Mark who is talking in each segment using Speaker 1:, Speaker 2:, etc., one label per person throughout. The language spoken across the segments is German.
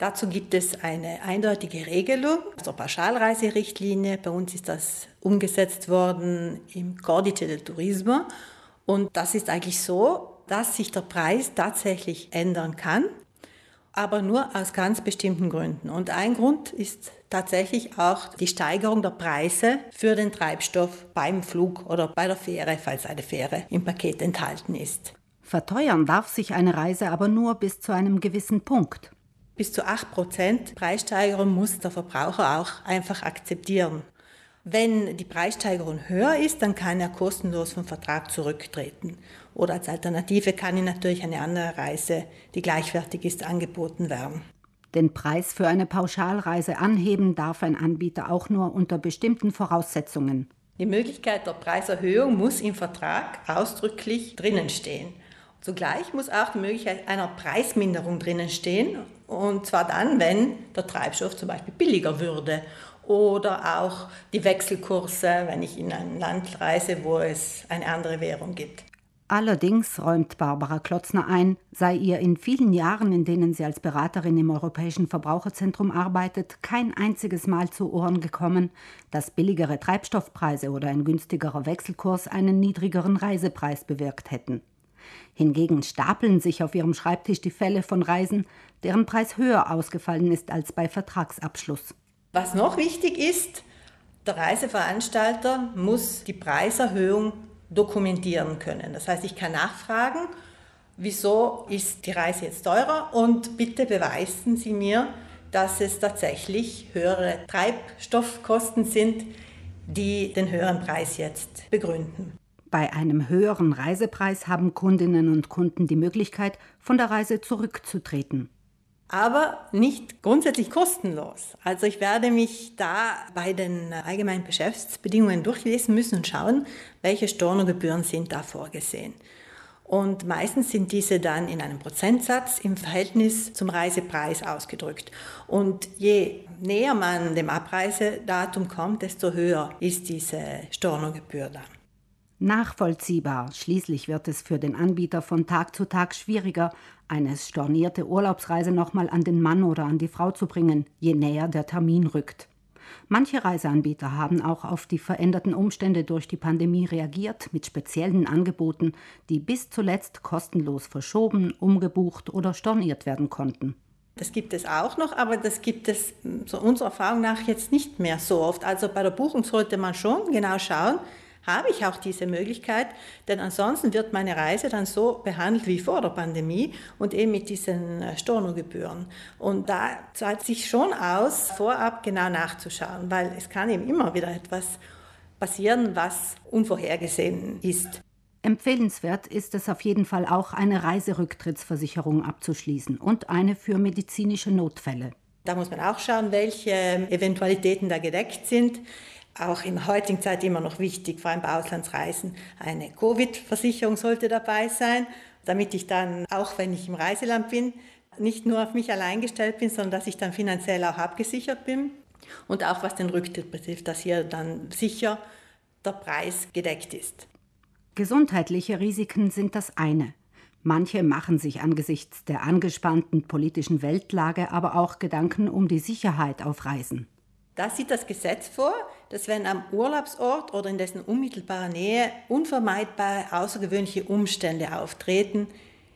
Speaker 1: Dazu gibt es eine eindeutige Regelung, also Pauschalreiserichtlinie. Bei uns ist das umgesetzt worden im Codice del Turismo. Und das ist eigentlich so, dass sich der Preis tatsächlich ändern kann, aber nur aus ganz bestimmten Gründen. Und ein Grund ist tatsächlich auch die Steigerung der Preise für den Treibstoff beim Flug oder bei der Fähre, falls eine Fähre im Paket enthalten ist.
Speaker 2: Verteuern darf sich eine Reise aber nur bis zu einem gewissen Punkt.
Speaker 1: Bis zu 8% Preissteigerung muss der Verbraucher auch einfach akzeptieren. Wenn die Preissteigerung höher ist, dann kann er kostenlos vom Vertrag zurücktreten. Oder als Alternative kann ihm natürlich eine andere Reise, die gleichwertig ist, angeboten werden.
Speaker 2: Den Preis für eine Pauschalreise anheben darf ein Anbieter auch nur unter bestimmten Voraussetzungen.
Speaker 1: Die Möglichkeit der Preiserhöhung muss im Vertrag ausdrücklich drinnen stehen. Zugleich muss auch die Möglichkeit einer Preisminderung drinnen stehen, und zwar dann, wenn der Treibstoff zum Beispiel billiger würde oder auch die Wechselkurse, wenn ich in ein Land reise, wo es eine andere Währung gibt.
Speaker 2: Allerdings räumt Barbara Klotzner ein, sei ihr in vielen Jahren, in denen sie als Beraterin im Europäischen Verbraucherzentrum arbeitet, kein einziges Mal zu Ohren gekommen, dass billigere Treibstoffpreise oder ein günstigerer Wechselkurs einen niedrigeren Reisepreis bewirkt hätten. Hingegen stapeln sich auf ihrem Schreibtisch die Fälle von Reisen, deren Preis höher ausgefallen ist als bei Vertragsabschluss.
Speaker 1: Was noch wichtig ist, der Reiseveranstalter muss die Preiserhöhung dokumentieren können. Das heißt, ich kann nachfragen, wieso ist die Reise jetzt teurer und bitte beweisen Sie mir, dass es tatsächlich höhere Treibstoffkosten sind, die den höheren Preis jetzt begründen.
Speaker 2: Bei einem höheren Reisepreis haben Kundinnen und Kunden die Möglichkeit, von der Reise zurückzutreten.
Speaker 1: Aber nicht grundsätzlich kostenlos. Also ich werde mich da bei den allgemeinen Geschäftsbedingungen durchlesen müssen und schauen, welche Stornogebühren sind da vorgesehen. Und meistens sind diese dann in einem Prozentsatz im Verhältnis zum Reisepreis ausgedrückt. Und je näher man dem Abreisedatum kommt, desto höher ist diese Stornogebühr dann.
Speaker 2: Nachvollziehbar. Schließlich wird es für den Anbieter von Tag zu Tag schwieriger, eine stornierte Urlaubsreise nochmal an den Mann oder an die Frau zu bringen, je näher der Termin rückt. Manche Reiseanbieter haben auch auf die veränderten Umstände durch die Pandemie reagiert mit speziellen Angeboten, die bis zuletzt kostenlos verschoben, umgebucht oder storniert werden konnten.
Speaker 1: Das gibt es auch noch, aber das gibt es so unserer Erfahrung nach jetzt nicht mehr so oft. Also bei der Buchung sollte man schon genau schauen, habe ich auch diese Möglichkeit, denn ansonsten wird meine Reise dann so behandelt wie vor der Pandemie und eben mit diesen äh, Stornogebühren. Und da zahlt sich schon aus, vorab genau nachzuschauen, weil es kann eben immer wieder etwas passieren, was unvorhergesehen ist.
Speaker 2: Empfehlenswert ist es auf jeden Fall auch, eine Reiserücktrittsversicherung abzuschließen und eine für medizinische Notfälle.
Speaker 1: Da muss man auch schauen, welche Eventualitäten da gedeckt sind auch in heutigen Zeit immer noch wichtig, vor allem bei Auslandsreisen. Eine Covid-Versicherung sollte dabei sein, damit ich dann, auch wenn ich im Reiseland bin, nicht nur auf mich allein gestellt bin, sondern dass ich dann finanziell auch abgesichert bin. Und auch was den Rücktritt betrifft, dass hier dann sicher der Preis gedeckt ist.
Speaker 2: Gesundheitliche Risiken sind das eine. Manche machen sich angesichts der angespannten politischen Weltlage aber auch Gedanken um die Sicherheit auf Reisen.
Speaker 1: Da sieht das Gesetz vor, dass wenn am Urlaubsort oder in dessen unmittelbarer Nähe unvermeidbare außergewöhnliche Umstände auftreten,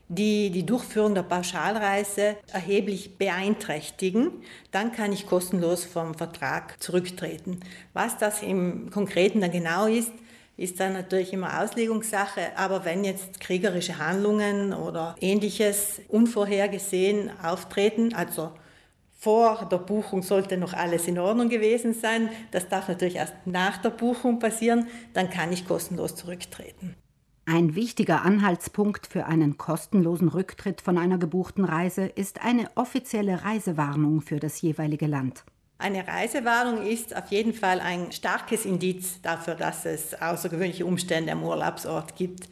Speaker 1: die die Durchführung der Pauschalreise erheblich beeinträchtigen, dann kann ich kostenlos vom Vertrag zurücktreten. Was das im Konkreten dann genau ist, ist dann natürlich immer Auslegungssache, aber wenn jetzt kriegerische Handlungen oder ähnliches unvorhergesehen auftreten, also vor der Buchung sollte noch alles in Ordnung gewesen sein. Das darf natürlich erst nach der Buchung passieren. Dann kann ich kostenlos zurücktreten.
Speaker 2: Ein wichtiger Anhaltspunkt für einen kostenlosen Rücktritt von einer gebuchten Reise ist eine offizielle Reisewarnung für das jeweilige Land.
Speaker 1: Eine Reisewarnung ist auf jeden Fall ein starkes Indiz dafür, dass es außergewöhnliche Umstände am Urlaubsort gibt.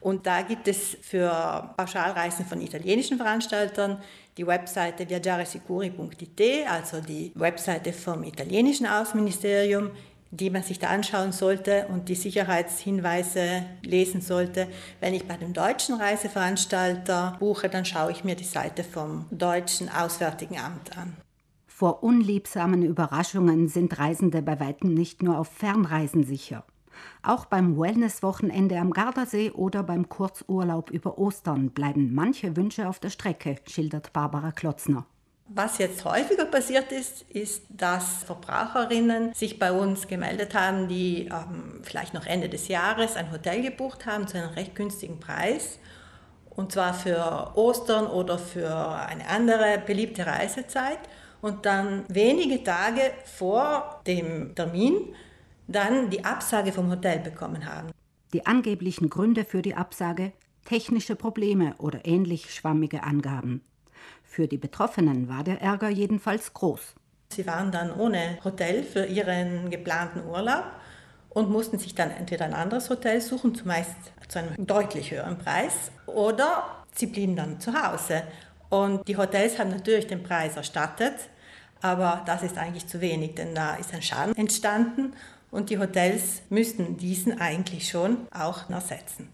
Speaker 1: Und da gibt es für Pauschalreisen von italienischen Veranstaltern die Webseite viaggiaresicuri.it, also die Webseite vom italienischen Außenministerium, die man sich da anschauen sollte und die Sicherheitshinweise lesen sollte. Wenn ich bei dem deutschen Reiseveranstalter buche, dann schaue ich mir die Seite vom deutschen Auswärtigen Amt an.
Speaker 2: Vor unliebsamen Überraschungen sind Reisende bei weitem nicht nur auf Fernreisen sicher. Auch beim Wellness-Wochenende am Gardasee oder beim Kurzurlaub über Ostern bleiben manche Wünsche auf der Strecke, schildert Barbara Klotzner.
Speaker 1: Was jetzt häufiger passiert ist, ist, dass Verbraucherinnen sich bei uns gemeldet haben, die ähm, vielleicht noch Ende des Jahres ein Hotel gebucht haben zu einem recht günstigen Preis. Und zwar für Ostern oder für eine andere beliebte Reisezeit. Und dann wenige Tage vor dem Termin dann die Absage vom Hotel bekommen haben.
Speaker 2: Die angeblichen Gründe für die Absage technische Probleme oder ähnlich schwammige Angaben. Für die Betroffenen war der Ärger jedenfalls groß.
Speaker 1: Sie waren dann ohne Hotel für ihren geplanten Urlaub und mussten sich dann entweder ein anderes Hotel suchen, zumeist zu einem deutlich höheren Preis, oder sie blieben dann zu Hause. Und die Hotels haben natürlich den Preis erstattet, aber das ist eigentlich zu wenig, denn da ist ein Schaden entstanden und die Hotels müssten diesen eigentlich schon auch ersetzen.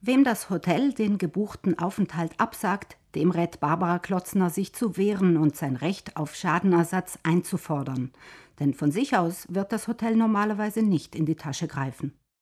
Speaker 2: Wem das Hotel den gebuchten Aufenthalt absagt, dem rät Barbara Klotzner, sich zu wehren und sein Recht auf Schadenersatz einzufordern. Denn von sich aus wird das Hotel normalerweise nicht in die Tasche greifen.